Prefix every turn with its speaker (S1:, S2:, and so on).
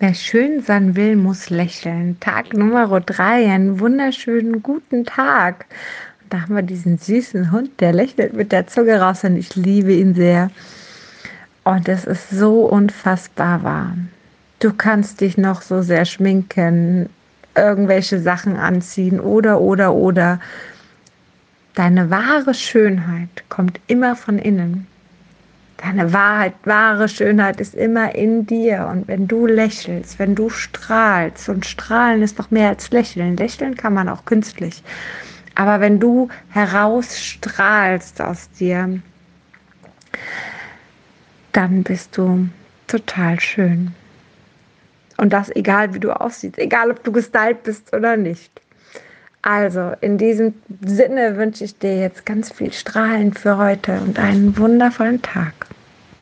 S1: Wer schön sein will, muss lächeln. Tag Nummer drei, einen wunderschönen guten Tag. Und da haben wir diesen süßen Hund, der lächelt mit der Zunge raus und ich liebe ihn sehr. Und es ist so unfassbar warm. Du kannst dich noch so sehr schminken, irgendwelche Sachen anziehen oder, oder, oder. Deine wahre Schönheit kommt immer von innen. Deine Wahrheit, wahre Schönheit ist immer in dir. Und wenn du lächelst, wenn du strahlst, und strahlen ist noch mehr als lächeln. Lächeln kann man auch künstlich. Aber wenn du herausstrahlst aus dir, dann bist du total schön. Und das egal, wie du aussiehst, egal, ob du gestylt bist oder nicht. Also, in diesem Sinne wünsche ich dir jetzt ganz viel Strahlen für heute und einen wundervollen Tag.